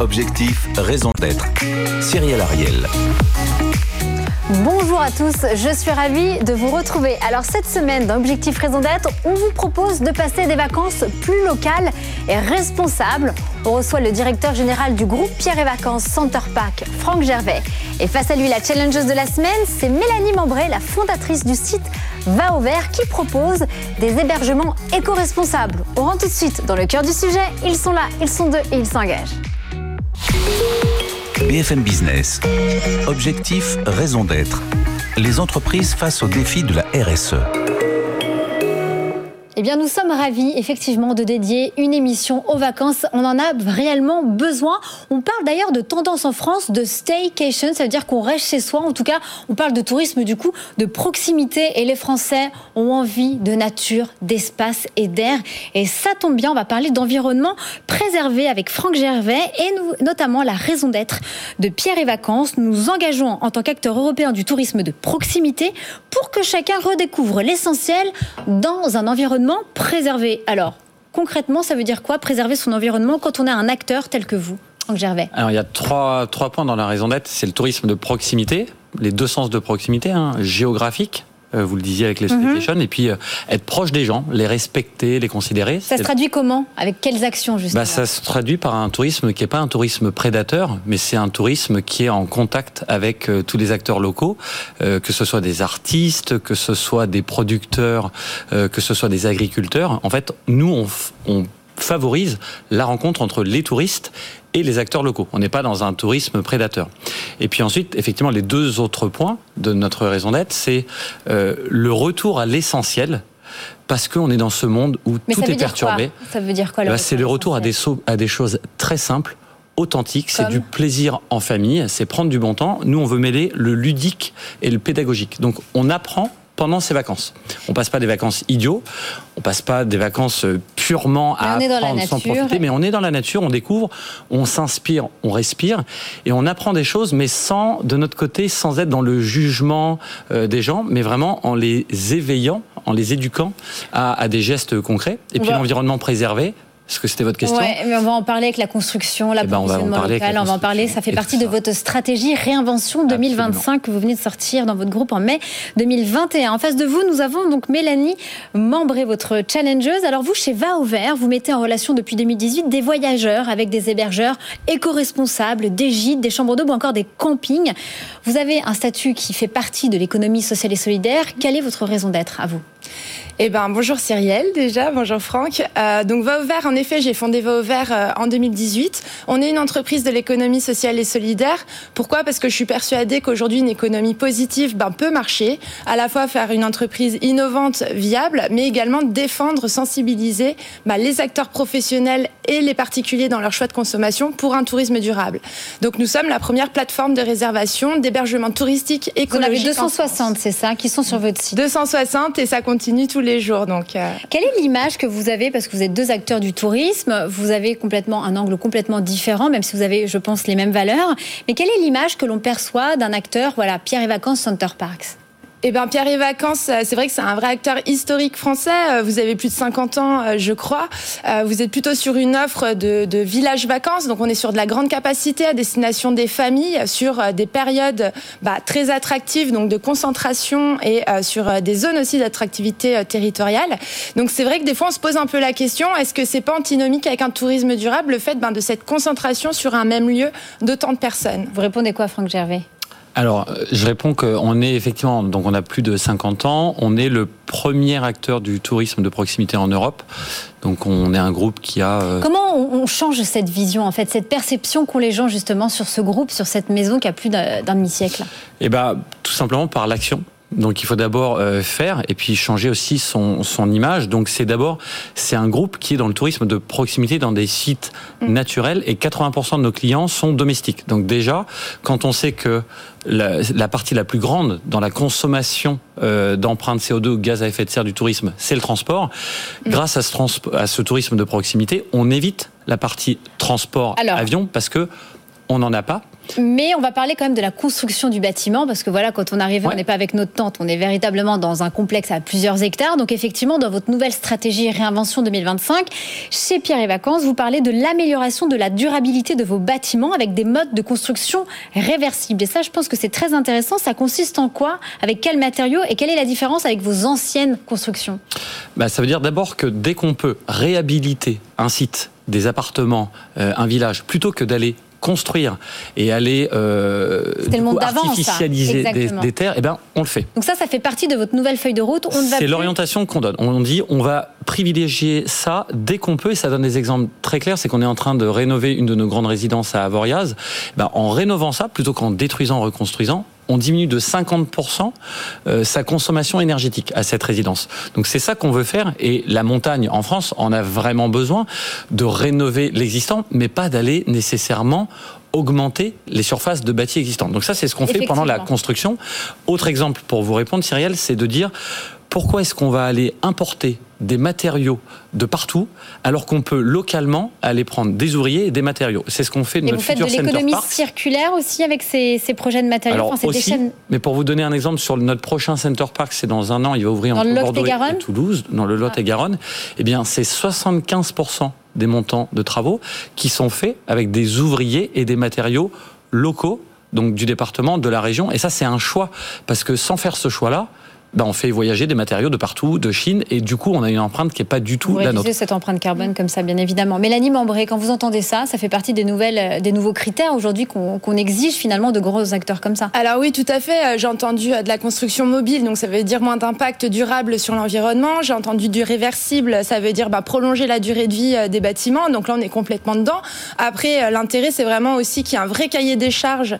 Objectif, raison d'être. Cyril Ariel. Bonjour à tous, je suis ravie de vous retrouver. Alors cette semaine dans Objectif Raison d'être, on vous propose de passer des vacances plus locales et responsables. On reçoit le directeur général du groupe Pierre et Vacances Center Park, Franck Gervais. Et face à lui, la challengeuse de la semaine, c'est Mélanie Membré, la fondatrice du site Va au vert, qui propose des hébergements éco-responsables. On rentre tout de suite dans le cœur du sujet. Ils sont là, ils sont deux et ils s'engagent. BFM Business. Objectif, raison d'être. Les entreprises face aux défis de la RSE. Eh bien, nous sommes ravis, effectivement, de dédier une émission aux vacances. On en a réellement besoin. On parle d'ailleurs de tendance en France de staycation. Ça veut dire qu'on reste chez soi. En tout cas, on parle de tourisme, du coup, de proximité. Et les Français ont envie de nature, d'espace et d'air. Et ça tombe bien, on va parler d'environnement préservé avec Franck Gervais et notamment la raison d'être de Pierre et Vacances. Nous nous engageons en tant qu'acteur européen du tourisme de proximité pour que chacun redécouvre l'essentiel dans un environnement préserver. Alors, concrètement, ça veut dire quoi préserver son environnement quand on est un acteur tel que vous Franck Gervais? Alors il y a trois, trois points dans la raison d'être. C'est le tourisme de proximité, les deux sens de proximité, hein, géographique, vous le disiez avec les mm et puis euh, être proche des gens, les respecter, les considérer. Ça se traduit comment? Avec quelles actions justement? Bah, Ça se traduit par un tourisme qui n'est pas un tourisme prédateur, mais c'est un tourisme qui est en contact avec euh, tous les acteurs locaux, que ce soit des artistes, que ce soit des producteurs, que ce soit des agriculteurs. En fait, nous, on, on favorise la rencontre entre les touristes et les acteurs locaux. On n'est pas dans un tourisme prédateur. Et puis ensuite, effectivement, les deux autres points de notre raison d'être, c'est euh, le retour à l'essentiel. Parce qu'on est dans ce monde où tout est perturbé. Ça veut dire quoi bah, C'est le retour à des, à des choses très simples, authentiques. C'est du plaisir en famille. C'est prendre du bon temps. Nous, on veut mêler le ludique et le pédagogique. Donc, on apprend pendant ces vacances. On passe pas des vacances idiots, on passe pas des vacances euh, purement à apprendre sans profiter, mais on est dans la nature, on découvre, on s'inspire, on respire et on apprend des choses, mais sans, de notre côté, sans être dans le jugement euh, des gens, mais vraiment en les éveillant, en les éduquant à, à des gestes concrets. Et puis l'environnement préservé, est-ce que c'était votre question Oui, mais on va en parler avec la construction, la eh ben, on, va en parler local, on va en parler. Ça fait partie de votre stratégie Réinvention 2025 que vous venez de sortir dans votre groupe en mai 2021. En face de vous, nous avons donc Mélanie Membré, votre challengeuse. Alors vous, chez Va au Vert, vous mettez en relation depuis 2018 des voyageurs avec des hébergeurs éco-responsables, des gîtes, des chambres d'eau ou encore des campings. Vous avez un statut qui fait partie de l'économie sociale et solidaire. Quelle est votre raison d'être à vous? Eh ben, bonjour Cyrielle déjà, bonjour Franck. Euh, donc Va au vert, en effet, j'ai fondé Va au vert euh, en 2018. On est une entreprise de l'économie sociale et solidaire. Pourquoi? Parce que je suis persuadée qu'aujourd'hui, une économie positive ben, peut marcher. À la fois faire une entreprise innovante, viable, mais également défendre, sensibiliser ben, les acteurs professionnels et les particuliers dans leur choix de consommation pour un tourisme durable. Donc nous sommes la première plateforme de réservation, d'hébergement touristique écologique. Vous en avez 260, c'est ça, qui sont sur votre site? 260 et ça tous les jours. Euh. Quelle est l'image que vous avez Parce que vous êtes deux acteurs du tourisme, vous avez complètement un angle complètement différent, même si vous avez, je pense, les mêmes valeurs. Mais quelle est l'image que l'on perçoit d'un acteur, voilà, Pierre et Vacances Center Parks? Eh bien, Pierre et Vacances, euh, c'est vrai que c'est un vrai acteur historique français. Euh, vous avez plus de 50 ans, euh, je crois. Vous êtes plutôt sur une offre de, village vacances, donc on est sur de la grande capacité à destination des familles, sur des périodes bah, très attractives, donc de concentration et sur des zones aussi d'attractivité territoriale. Donc c'est vrai que des fois on se pose un peu la question est-ce que c'est pas antinomique avec un tourisme durable le fait ben, de cette concentration sur un même lieu d'autant de personnes? Vous répondez quoi, Franck Gervais? Alors, je réponds qu'on est effectivement, donc on a plus de 50 ans, on est le premier acteur du tourisme de proximité en Europe. Donc on est un groupe qui a... Euh, Comment on change cette vision, en fait, cette perception qu'ont les gens justement sur ce groupe, sur cette maison qui a plus d'un demi-siècle? Eh bien, tout simplement par l'action. Donc il faut d'abord euh, faire et puis changer aussi son, son image. Donc c'est d'abord c'est un groupe qui est dans le tourisme de proximité dans des sites mm. naturels et 80% de nos clients sont domestiques. Donc déjà quand on sait que la, la partie la plus grande dans la consommation euh, d'empreintes CO2 ou gaz à effet de serre du tourisme, c'est le transport. Mm. Grâce à ce, à ce tourisme de proximité, on évite la partie transport avion parce que on n'en a pas. Mais on va parler quand même de la construction du bâtiment, parce que voilà, quand on arrive, on n'est pas avec notre tente, on est véritablement dans un complexe à plusieurs hectares. Donc effectivement, dans votre nouvelle stratégie Réinvention 2025, chez Pierre et Vacances, vous parlez de l'amélioration de la durabilité de vos bâtiments avec des modes de construction réversibles. Et ça, je pense que c'est très intéressant. Ça consiste en quoi? Avec quels matériaux? Et quelle est la différence avec vos anciennes constructions? Bah, Ça veut dire d'abord que dès qu'on peut réhabiliter un site, des appartements, euh, un village, plutôt que d'aller construire et aller euh, artificialiser des, terres, eh ben, on le fait. Donc ça, ça fait partie de votre nouvelle feuille de route. C'est l'orientation qu'on donne. On dit on va privilégier ça dès qu'on peut, et ça donne des exemples très clairs, c'est qu'on est en train de rénover une de nos grandes résidences à Avoriaz. Eh ben, en rénovant ça, plutôt qu'en détruisant, reconstruisant, on diminue de 50% euh, sa consommation énergétique à cette résidence. Donc c'est ça qu'on veut faire et la montagne en France en a vraiment besoin de rénover l'existant, mais pas d'aller nécessairement augmenter les surfaces de bâtis existantes. Donc ça, c'est ce qu'on fait pendant la construction. Autre exemple pour vous répondre, Cyrielle, c'est de dire pourquoi est-ce qu'on va aller importer des matériaux de partout alors qu'on peut localement aller prendre des ouvriers et des matériaux C'est ce qu'on fait de et notre vous faites de l'économie circulaire aussi avec ces, projets de matériaux alors aussi, Mais pour vous donner un exemple, sur notre prochain Center Park, c'est dans un an, il va ouvrir dans entre Bordeaux et, Toulouse, dans le Lot et Garonne. Eh bien, c'est 75% des montants de travaux qui sont faits avec des ouvriers et des matériaux locaux donc du département, de la région. Et ça, c'est un choix. Parce que sans faire ce choix-là, ben, on fait voyager des matériaux de partout, de Chine, et du coup, on a une empreinte qui n'est pas du tout la nôtre. cette empreinte carbone comme ça, bien évidemment. Mélanie Membré, quand vous entendez ça, ça fait partie des, nouvelles, euh, des nouveaux critères aujourd'hui qu'on exige finalement de gros acteurs comme ça Alors oui, tout à fait. Euh, j'ai entendu euh, de la construction mobile, donc ça veut dire moins d'impact durable sur l'environnement. J'ai entendu du réversible, ça veut dire bah, prolonger la durée de vie des bâtiments. Donc là, on est complètement dedans. Après, l'intérêt, c'est vraiment aussi qu'il y ait un vrai cahier des charges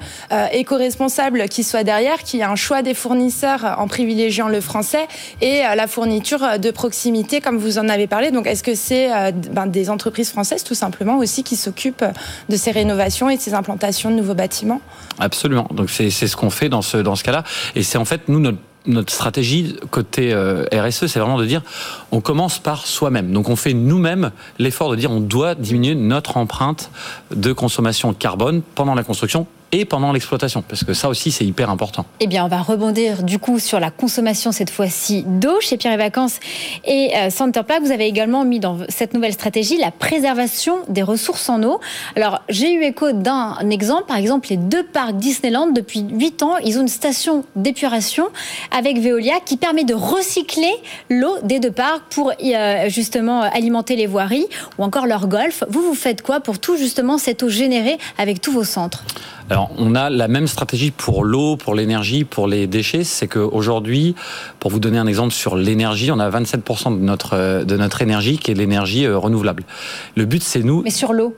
éco-responsable qui soit derrière, qu'il y ait un choix des fournisseurs en privilégiant le français et euh, la fourniture de proximité, comme vous en avez parlé. Donc, est-ce que c'est euh, ben, des entreprises françaises, tout simplement, aussi, qui s'occupent de ces rénovations et de ces implantations de nouveaux bâtiments? Absolument. Donc, c'est ce qu'on fait dans ce, dans ce cas-là. Et c'est en fait, nous, notre notre stratégie côté euh, RSE, c'est vraiment de dire on commence par soi-même. Donc on fait nous-mêmes l'effort de dire on doit diminuer notre empreinte de consommation carbone pendant la construction et pendant l'exploitation, parce que ça aussi c'est hyper important. Eh bien, on va rebondir du coup sur la consommation cette fois-ci d'eau chez Pierre et Vacances et euh, Centerplug. Vous avez également mis dans cette nouvelle stratégie la préservation des ressources en eau. Alors, j'ai eu écho d'un exemple, par exemple les deux parcs Disneyland depuis 8 ans, ils ont une station d'épuration avec Veolia qui permet de recycler l'eau des deux parcs pour euh, justement alimenter les voiries ou encore leur golf. Vous, vous faites quoi pour tout justement cette eau générée avec tous vos centres? Alors, on a la même stratégie pour l'eau, pour l'énergie, pour les déchets. C'est qu'aujourd'hui, pour vous donner un exemple sur l'énergie, on a 27% de notre, de notre énergie qui est l'énergie euh, renouvelable. Le but, c'est nous. Mais sur l'eau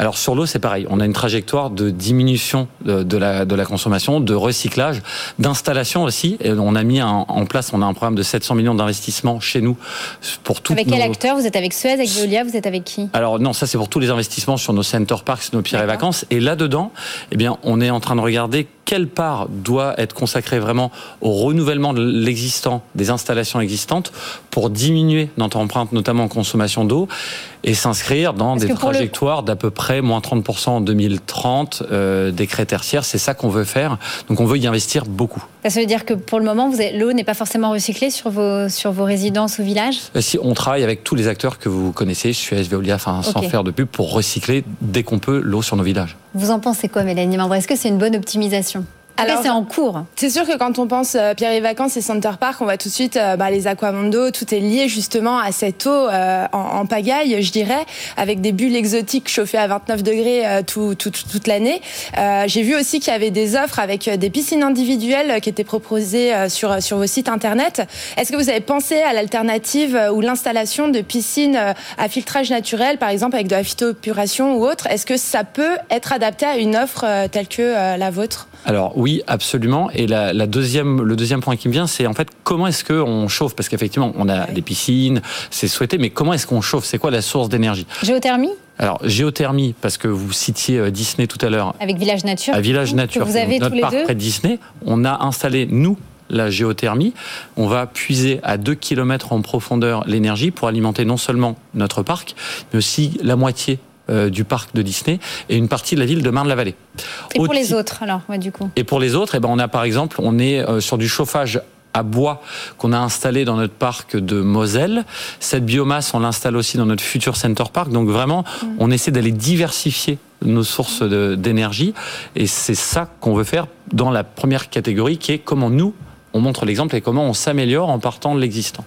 alors sur l'eau, c'est pareil. On a une trajectoire de diminution de, la, de la consommation, de recyclage, d'installation aussi. Et on a mis en place, on a un programme de 700 millions d'investissements chez nous pour tout. Avec quel acteur Vous êtes avec Suez, avec Veolia Vous êtes avec qui Alors non, ça c'est pour tous les investissements sur nos center parks, nos pierres et vacances. Et là-dedans, eh bien, on est en train de regarder quelle part doit être consacrée vraiment au renouvellement de l'existant, des installations existantes, pour diminuer notre empreinte, notamment en consommation d'eau, et s'inscrire dans des trajectoires d'à peu près moins 30% en 2030 euh, des crêtes tertiaires. C'est ça qu'on veut faire. Donc on veut y investir beaucoup. Ça veut dire que pour le moment, l'eau n'est pas forcément recyclée sur vos, sur vos résidences ou villages? Euh, Si, on travaille avec tous les acteurs que vous connaissez, Suez, Veolia, enfin, sans faire de pub, pour recycler dès qu'on peut l'eau sur nos villages. Vous en pensez quoi, Mélanie Est-ce que c'est une bonne optimisation? Alors, c'est en cours. C'est sûr que quand on pense euh, Pierre et Vacances et Center Park, on voit tout de suite euh, bah, les aquamondo, tout est lié justement à cette eau euh, en, pagaille, je dirais, avec des bulles exotiques chauffées à 29 degrés toute l'année. J'ai vu aussi qu'il y avait des offres avec des piscines individuelles qui étaient proposées sur, sur vos sites internet. Est-ce que vous avez pensé à l'alternative ou l'installation de piscines à filtrage naturel, par exemple avec de la phytopuration ou autre? Est-ce que ça peut être adapté à une offre telle que la vôtre? Alors oui, absolument. Et la, deuxième, le deuxième point qui me vient, c'est en fait comment est-ce qu'on chauffe? Parce qu'effectivement, on a des piscines, c'est souhaité, mais comment est-ce qu'on chauffe? C'est quoi la source d'énergie? Géothermie? Alors, géothermie, parce que vous citiez euh, Disney tout à l'heure. Avec Village Nature. À Village Nature. vous avez notre tous parc deux? près de Disney. On a installé, nous, la géothermie. On va puiser à 2 km en profondeur l'énergie pour alimenter non seulement notre parc, mais aussi la moitié du parc de Disney et une partie de la ville de Marne-la-Vallée. Et pour les autres, alors, du coup Et pour les autres, eh ben, on a par exemple, on est sur du chauffage à bois qu'on a installé dans notre parc de Moselle. Cette biomasse, on l'installe aussi dans notre futur Center Park. Donc vraiment, mm. on essaie d'aller diversifier nos sources d'énergie. Et c'est ça qu'on veut faire dans la première catégorie qui est comment nous, on montre l'exemple et comment on s'améliore en partant de l'existant.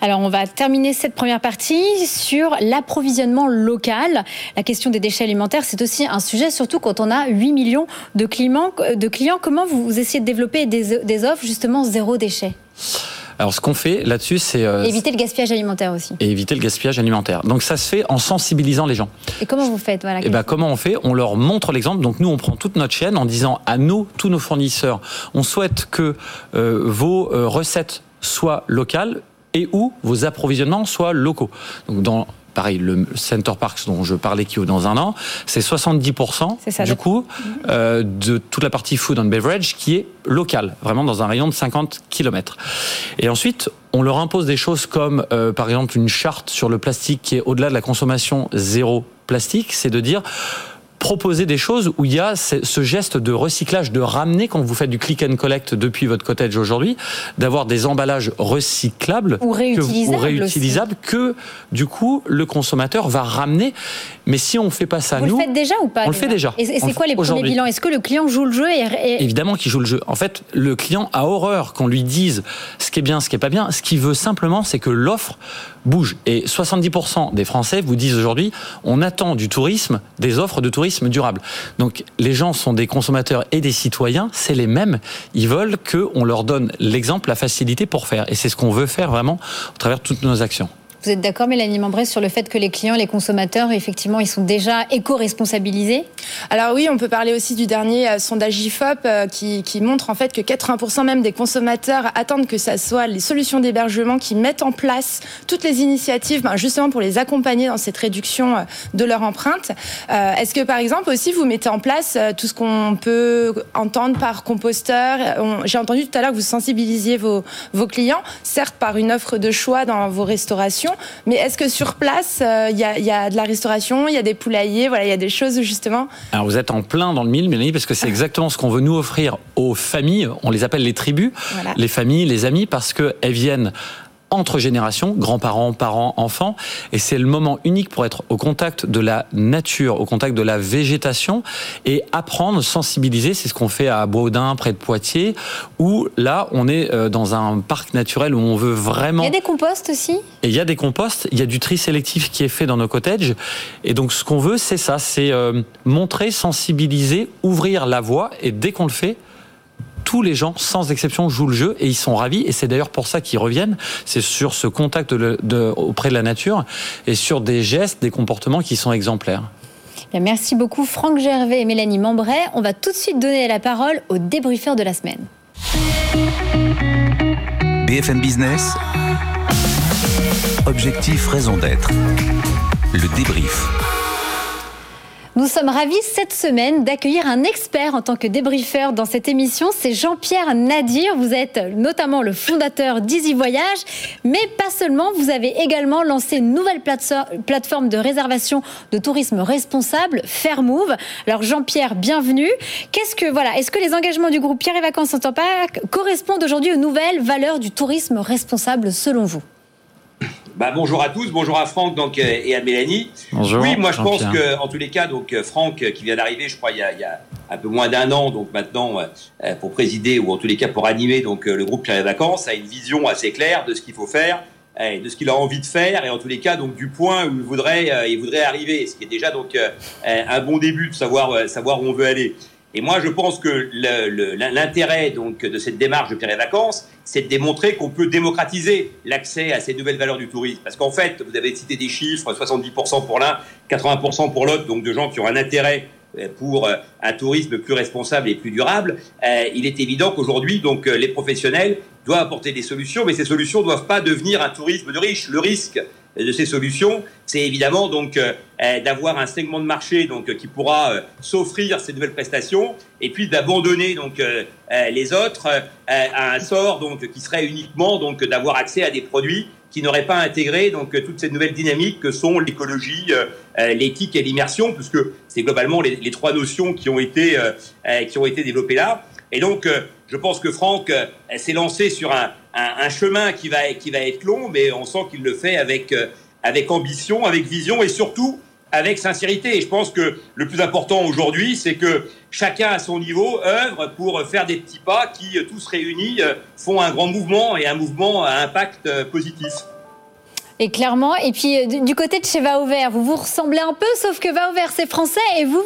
Alors, on va terminer cette première partie sur l'approvisionnement local. La question des déchets alimentaires, c'est aussi un sujet, surtout quand on a 8 millions de clients. De clients. Comment vous essayez de développer des, offres justement zéro déchet? Alors, ce qu'on fait là-dessus, c'est euh, éviter le gaspillage alimentaire aussi. Et éviter le gaspillage alimentaire. Donc, ça se fait en sensibilisant les gens. Et comment vous faites voilà, Et eh ben, comment on fait? On leur montre l'exemple. Donc, nous, on prend toute notre chaîne en disant à nous, tous nos fournisseurs, on souhaite que euh, vos euh, recettes soient locales et où vos approvisionnements soient locaux. Donc dans pareil, le Center Parks dont je parlais qui est dans un an, c'est 70% du coup euh, de toute la partie food and beverage qui est locale, vraiment dans un rayon de 50 km. Et ensuite, on leur impose des choses comme euh, par exemple une charte sur le plastique qui est au-delà de la consommation zéro plastique, c'est de dire proposer des choses où il y a ce geste de recyclage, de ramener quand vous faites du click and collect depuis votre cottage aujourd'hui, d'avoir des emballages recyclables ou réutilisables, que, réutilisables que, du coup le consommateur va ramener. Mais si on fait pas ça, vous nous, le faites déjà ou pas On le fait déjà. Et, c'est quoi les premiers bilans? Est-ce que le client joue le jeu et, Évidemment qu'il joue le jeu. En fait, le client a horreur qu'on lui dise ce qui est bien, ce qui est pas bien. Ce qu'il veut simplement, c'est que l'offre bouge. Et 70% des Français vous disent aujourd'hui, on attend du tourisme des offres de tourisme durable. Donc les gens sont des consommateurs et des citoyens, c'est les mêmes. Ils veulent qu'on leur donne l'exemple, la facilité pour faire. Et c'est ce qu'on veut faire vraiment au travers de toutes nos actions. Vous êtes d'accord, Mélanie Mambré, sur le fait que les clients, les consommateurs, effectivement, ils sont déjà éco-responsabilisés? Alors oui, on peut parler aussi du dernier euh, sondage IFOP euh, qui, montre en fait que 80% même des consommateurs attendent que ça soit les solutions d'hébergement qui mettent en place toutes les initiatives, ben, justement pour les accompagner dans cette réduction euh, de leur empreinte. Est-ce que par exemple aussi vous mettez en place tout ce qu'on peut entendre par composteur? J'ai entendu tout à l'heure que vous sensibilisiez vos, vos clients, certes par une offre de choix dans vos restaurations mais est-ce que sur place, il euh, y, a, de la restauration, il y a des poulaillers, voilà, il y a des choses justement Alors vous êtes en plein dans le mille, Mélanie, parce que c'est exactement ce qu'on veut nous offrir aux familles. On les appelle les tribus, les familles, les amis, parce qu'elles viennent entre générations, grands-parents, parents, enfants. Et c'est le moment unique pour être au contact de la nature, au contact de la végétation et apprendre, sensibiliser. C'est ce qu'on fait à Baudin, près de Poitiers, où là, on est euh, dans un parc naturel où on veut vraiment. Il y a des composts aussi? Et il y a des composts, il y a du tri sélectif qui est fait dans nos cottages. Et donc, ce qu'on veut, c'est ça, c'est euh, montrer, sensibiliser, ouvrir la voie. Et dès qu'on le fait, tous les gens, sans exception, jouent le jeu et ils sont ravis. Et c'est d'ailleurs pour ça qu'ils reviennent. C'est sur ce contact auprès de la nature et sur des gestes, des comportements qui sont exemplaires. merci beaucoup Franck Gervais et Mélanie Membray. On va tout de suite donner la parole au débriefeur de la semaine. BFM Business. Objectif, raison d'être. Le débrief. Nous sommes ravis cette semaine d'accueillir un expert en tant que débriefeur dans cette émission. C'est Jean-Pierre Nadir. Vous êtes notamment le fondateur d'Easy Voyage, mais pas seulement. Vous avez également lancé une nouvelle plateforme de réservation de tourisme responsable, Fairmove. Alors Jean-Pierre, bienvenue. Est-ce que les engagements du groupe Pierre et Vacances en temps correspondent aujourd'hui aux nouvelles valeurs du tourisme responsable selon vous? Bah, bonjour à tous, bonjour à Franck donc, euh, et à Mélanie. Bonjour, oui, moi je pense que en tous les cas, donc euh, Franck euh, qui vient d'arriver, je crois il y, a, il y, a, un peu moins d'un an, donc maintenant pour présider ou en tous les cas pour animer donc le groupe Pierre et Vacances, a une vision assez claire de ce qu'il faut faire, de ce qu'il a envie de faire et en tous les cas donc du point où il voudrait il voudrait arriver, ce qui est déjà donc un bon début de savoir savoir où on veut aller. Et moi, je pense que l'intérêt donc de cette démarche de Pierre et Vacances, c'est de démontrer qu'on peut démocratiser l'accès à ces nouvelles valeurs du tourisme. Parce qu'en fait, vous avez cité des chiffres, 70% pour l'un, 80% pour l'autre, donc de gens qui ont un intérêt euh, pour euh, un tourisme plus responsable et plus durable, euh, il est évident qu'aujourd'hui, donc, les professionnels doivent apporter des solutions, mais ces solutions ne doivent pas devenir un tourisme de riches. Le risque, de ces solutions, c'est évidemment donc euh, euh, d'avoir un segment de marché donc qui pourra euh, s'offrir ces nouvelles prestations et puis d'abandonner donc les autres à un sort donc qui serait uniquement donc d'avoir accès à des produits qui n'auraient pas intégré donc toutes ces nouvelles dynamiques que sont l'écologie, l'éthique et l'immersion, puisque c'est globalement les, les, trois notions qui ont été qui ont été développées là. Et donc, je pense que Franck s'est lancé sur un, un, un, chemin qui va qui va être long, mais on sent qu'il le fait avec avec ambition, avec vision et surtout avec sincérité. Et je pense que le plus important aujourd'hui, c'est que chacun à son niveau œuvre pour faire des petits pas qui, tous réunis, font un grand mouvement et un mouvement à impact positif. Et clairement, et puis du côté de chez Vauvert, vous vous ressemblez un peu, sauf que Vauvert c'est français et vous,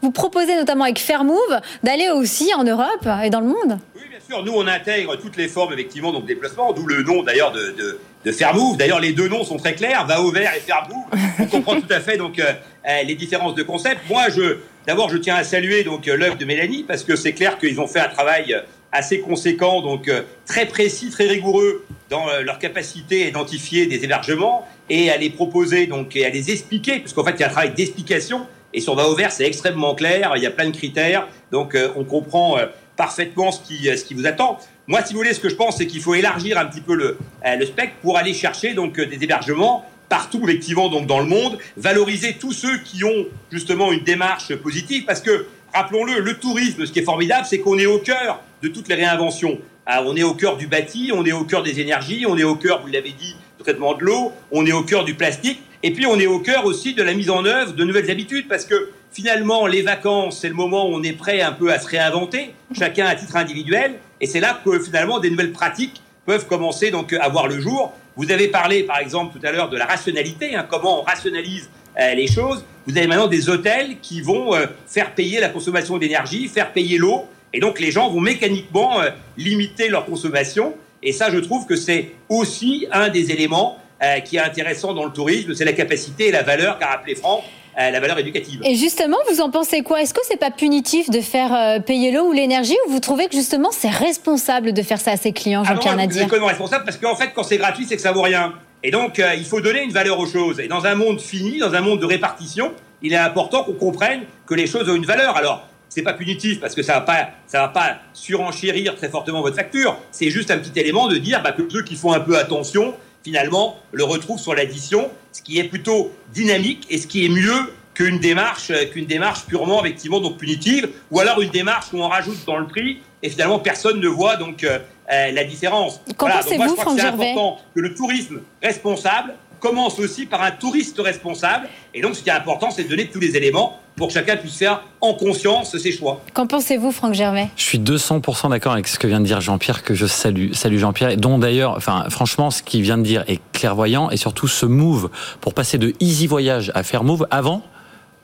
vous, proposez notamment avec Fairmove d'aller aussi en Europe et dans le monde. Oui, bien sûr, nous on intègre toutes les formes effectivement donc déplacement, d'où le nom d'ailleurs de, de, Fairmove. D'ailleurs, les deux noms sont très clairs, Va au vert et Fairmove. On comprend tout à fait donc euh, euh, les différences de concept. Moi, je, d'abord, je tiens à saluer donc euh, l'œuvre de Mélanie parce que c'est clair qu'ils ont fait un travail assez conséquent, donc très précis, très rigoureux dans leur capacité à identifier des hébergements et à les proposer donc et à les expliquer, puisqu'en fait, il y a un travail d'explication. Et sur Va au vert, c'est extrêmement clair. Il y a plein de critères, donc on comprend parfaitement ce qui, ce qui vous attend. Moi, si vous voulez, ce que je pense, c'est qu'il faut élargir un petit peu le, euh, le spectre pour aller chercher donc euh, des hébergements partout effectivement donc dans le monde, valoriser tous ceux qui ont justement une démarche positive parce que rappelons-le, le tourisme, ce qui est formidable, c'est qu'on est au cœur de toutes les réinventions. Ah, on est au cœur du bâti, on est au cœur des énergies, on est au cœur, vous l'avez dit, du traitement de l'eau, on est au cœur du plastique, et puis on est au cœur aussi de la mise en œuvre de nouvelles habitudes, parce que finalement, les vacances, c'est le moment où on est prêt un peu à se réinventer, chacun à titre individuel, et c'est là que finalement des nouvelles pratiques peuvent commencer donc à voir le jour. Vous avez parlé par exemple tout à l'heure de la rationalité, hein, comment on rationalise les choses. Vous avez maintenant des hôtels qui vont euh, faire payer la consommation d'énergie, faire payer l'eau, et donc les gens vont mécaniquement euh, limiter leur consommation. Et ça, je trouve que c'est aussi un des éléments qui est intéressant dans le tourisme, c'est la capacité et la valeur qu'a rappelé Franck euh, la valeur éducative. Et justement, vous en pensez quoi? Est-ce que c'est pas punitif de faire euh, payer l'eau ou l'énergie ou vous trouvez que justement c'est responsable de faire ça à ses clients, Jean-Pierre Nadir? C'est responsable parce qu'en fait, quand c'est gratuit, c'est que ça vaut rien. Et donc, euh, il faut donner une valeur aux choses. Et dans un monde fini, dans un monde de répartition, il est important qu'on comprenne que les choses ont une valeur. Alors, c'est pas punitif parce que ça va va pas surenchérir très fortement votre facture. C'est juste un petit élément de dire bah, que ceux qui font un peu attention, finalement, le retrouvent sur l'addition, ce qui est plutôt dynamique et ce qui est mieux qu'une démarche, euh, démarche purement effectivement donc punitive, ou alors une démarche où on rajoute dans le prix et finalement personne ne voit donc euh, la différence. Qu'en pensez-vous, Franck C'est important que le tourisme responsable commence aussi par un touriste responsable. Et donc, ce qui est important, c'est de donner tous les éléments pour que chacun puisse faire en conscience ses choix. Qu'en pensez-vous, Franck Gervais Je suis 200% d'accord avec ce que vient de dire Jean-Pierre, que je salue. Salut Jean-Pierre, dont d'ailleurs, enfin, franchement, ce qu'il vient de dire est clairvoyant et surtout ce move pour passer de easy voyage à faire move avant.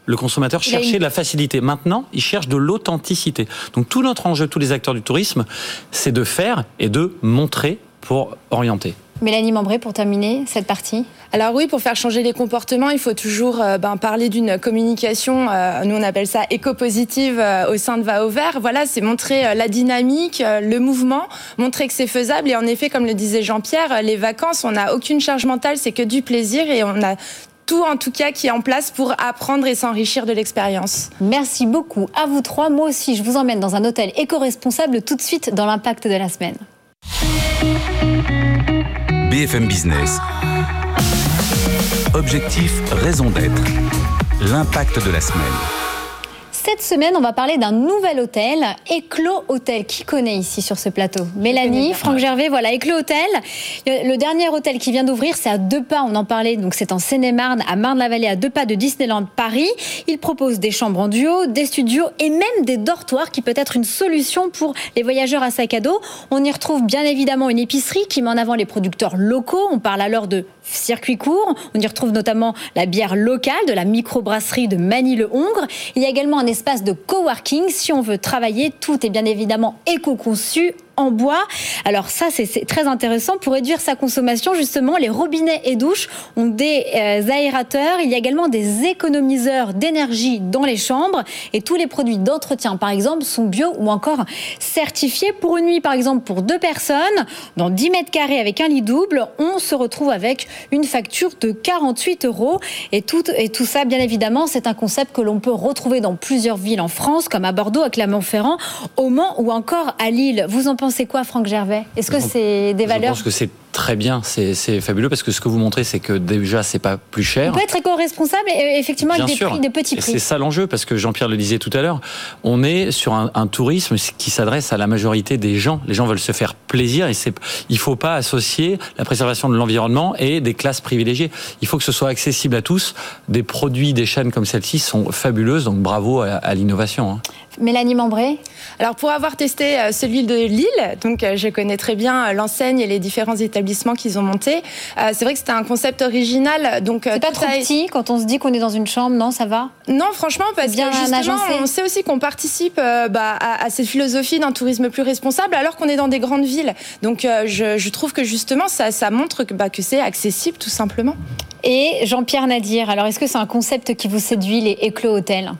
Le consommateur cherchait de la facilité. Maintenant, il cherche de l'authenticité. Donc tout notre enjeu, tous les acteurs du tourisme, c'est de faire et de montrer pour orienter. Mélanie Membré, pour terminer cette partie. Alors oui, pour faire changer les comportements, il faut toujours euh, ben, parler d'une communication, euh, nous on appelle ça éco-positive euh, au sein de Va au vert. Voilà, c'est montrer la dynamique, le mouvement, montrer que c'est faisable. Et en effet, comme le disait Jean-Pierre, les vacances, on n'a aucune charge mentale, c'est que du plaisir et on a tout en tout cas qui est en place pour apprendre et s'enrichir de l'expérience. Merci beaucoup à vous trois. Moi aussi, je vous emmène dans un hôtel éco-responsable tout de suite dans l'impact de la semaine. BFM Business. Objectif, raison d'être. L'impact de la semaine. Cette semaine, on va parler d'un nouvel hôtel, Eclos Hôtel. Qui connaît ici sur ce plateau? Mélanie, Franck Gervais, voilà, Eclos Hôtel. Le dernier hôtel qui vient d'ouvrir, c'est à deux pas, on en parlait, donc c'est en Seine-et-Marne, à Marne-la-Vallée, à deux pas de Disneyland Paris. Il propose des chambres en duo, des studios et même des dortoirs qui peut être une solution pour les voyageurs à sac à dos. On y retrouve bien évidemment une épicerie qui met en avant les producteurs locaux. On parle alors de circuit court. On y retrouve notamment la bière locale de la microbrasserie de Manille-le-Hongre. Il y a également un espace de coworking. Si on veut travailler, tout est bien évidemment éco-conçu en bois. Alors ça, c'est très intéressant. Pour réduire sa consommation, justement, les robinets et douches ont des euh, aérateurs. Il y a également des économiseurs d'énergie dans les chambres. Et tous les produits d'entretien, par exemple, sont bio ou encore certifiés. Pour une nuit, par exemple, pour deux personnes, dans 10 mètres carrés avec un lit double, on se retrouve avec une facture de 48 euros. Et tout, et tout ça, bien évidemment, c'est un concept que l'on peut retrouver dans plusieurs villes en France, comme à Bordeaux, à Clermont-Ferrand, au Mans ou encore à Lille. Vous en pensez c'est quoi, Franck Gervais? Est-ce que c'est des valeurs Je pense que c'est très bien, c'est fabuleux parce que ce que vous montrez, c'est que déjà, c'est pas plus cher. On peut être éco-responsable et effectivement avec des, prix, des petits prix. C'est ça l'enjeu parce que Jean-Pierre le disait tout à l'heure, on est sur un, un tourisme qui s'adresse à la majorité des gens. Les gens veulent se faire plaisir et il faut pas associer la préservation de l'environnement et des classes privilégiées. Il faut que ce soit accessible à tous. Des produits, des chaînes comme celle-ci sont fabuleuses, donc bravo à, à l'innovation. Hein. Mélanie Membré Alors pour avoir testé euh, celui de Lille, donc euh, je connais très bien euh, l'enseigne et les différents établissements qu'ils ont montés. C'est vrai que c'était un concept original. Donc c'est pas trop petit quand on se dit qu'on est dans une chambre, non Ça va? Non, franchement, parce bien que justement, on sait aussi qu'on participe bah, à, cette philosophie d'un tourisme plus responsable, alors qu'on est dans des grandes villes. Donc je, trouve que justement, ça, ça montre que, bah, que c'est accessible, tout simplement. Et Jean-Pierre Nadir, alors est-ce que c'est un concept qui vous séduit, les Éclos Hôtels?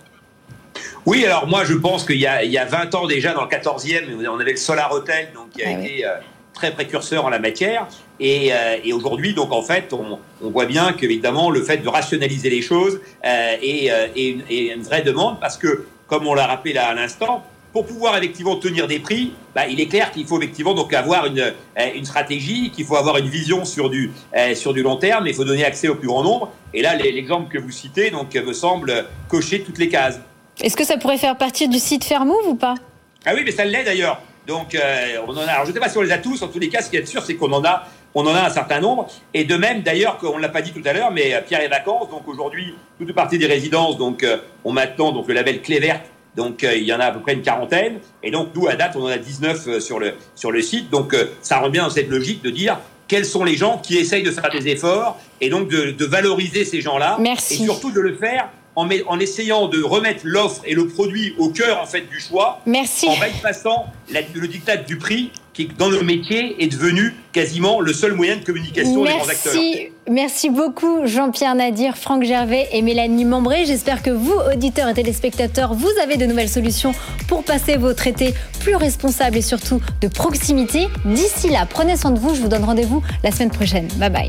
Oui, alors moi je pense qu'il y, a 20 ans déjà, dans le 14e, on avait le Solar Hotel, donc qui a ah été euh, très précurseur en la matière. Euh, et, aujourd'hui, donc en fait, on, voit bien qu'évidemment le fait de rationaliser les choses euh, est, une, vraie demande parce que, comme on l'a rappelé là à l'instant, pour pouvoir effectivement tenir des prix, bah, il est clair qu'il faut effectivement donc avoir une, une stratégie, qu'il faut avoir une vision sur du, sur du long terme, il faut donner accès au plus grand nombre. Et là, l'exemple que vous citez donc, me semble cocher toutes les cases. Est-ce que ça pourrait faire partie du site Fairmove ou pas? Ah oui, mais ça l'est d'ailleurs. Donc, euh, on en a. Alors, je ne sais pas si on les a tous. En tous les cas, ce qui est sûr, c'est qu'on en a, on en a un certain nombre. Et de même, d'ailleurs, qu'on ne l'a pas dit tout à l'heure, mais euh, Pierre et Vacances. Donc aujourd'hui, toute partie des résidences, donc euh, ont maintenant donc le label Clé verte. Donc il y en a à peu près une quarantaine. Et donc nous, à date, on en a 19 sur le sur le site. Donc ça revient dans cette logique de dire quels sont les gens qui essayent de faire des efforts et donc de, de valoriser ces gens-là. Merci. Et surtout de le faire en, essayant de remettre l'offre et le produit au cœur en fait du choix, Merci. en bypassant le dictat du prix qui, dans le métier, est devenu quasiment le seul moyen de communication des grands acteurs. Merci beaucoup Jean-Pierre Nadir, Franck Gervais et Mélanie Membré. J'espère que vous, auditeurs et téléspectateurs, vous avez de nouvelles solutions pour passer votre été plus responsable et surtout de proximité. D'ici là, prenez soin de vous. Je vous donne rendez-vous la semaine prochaine. Bye bye.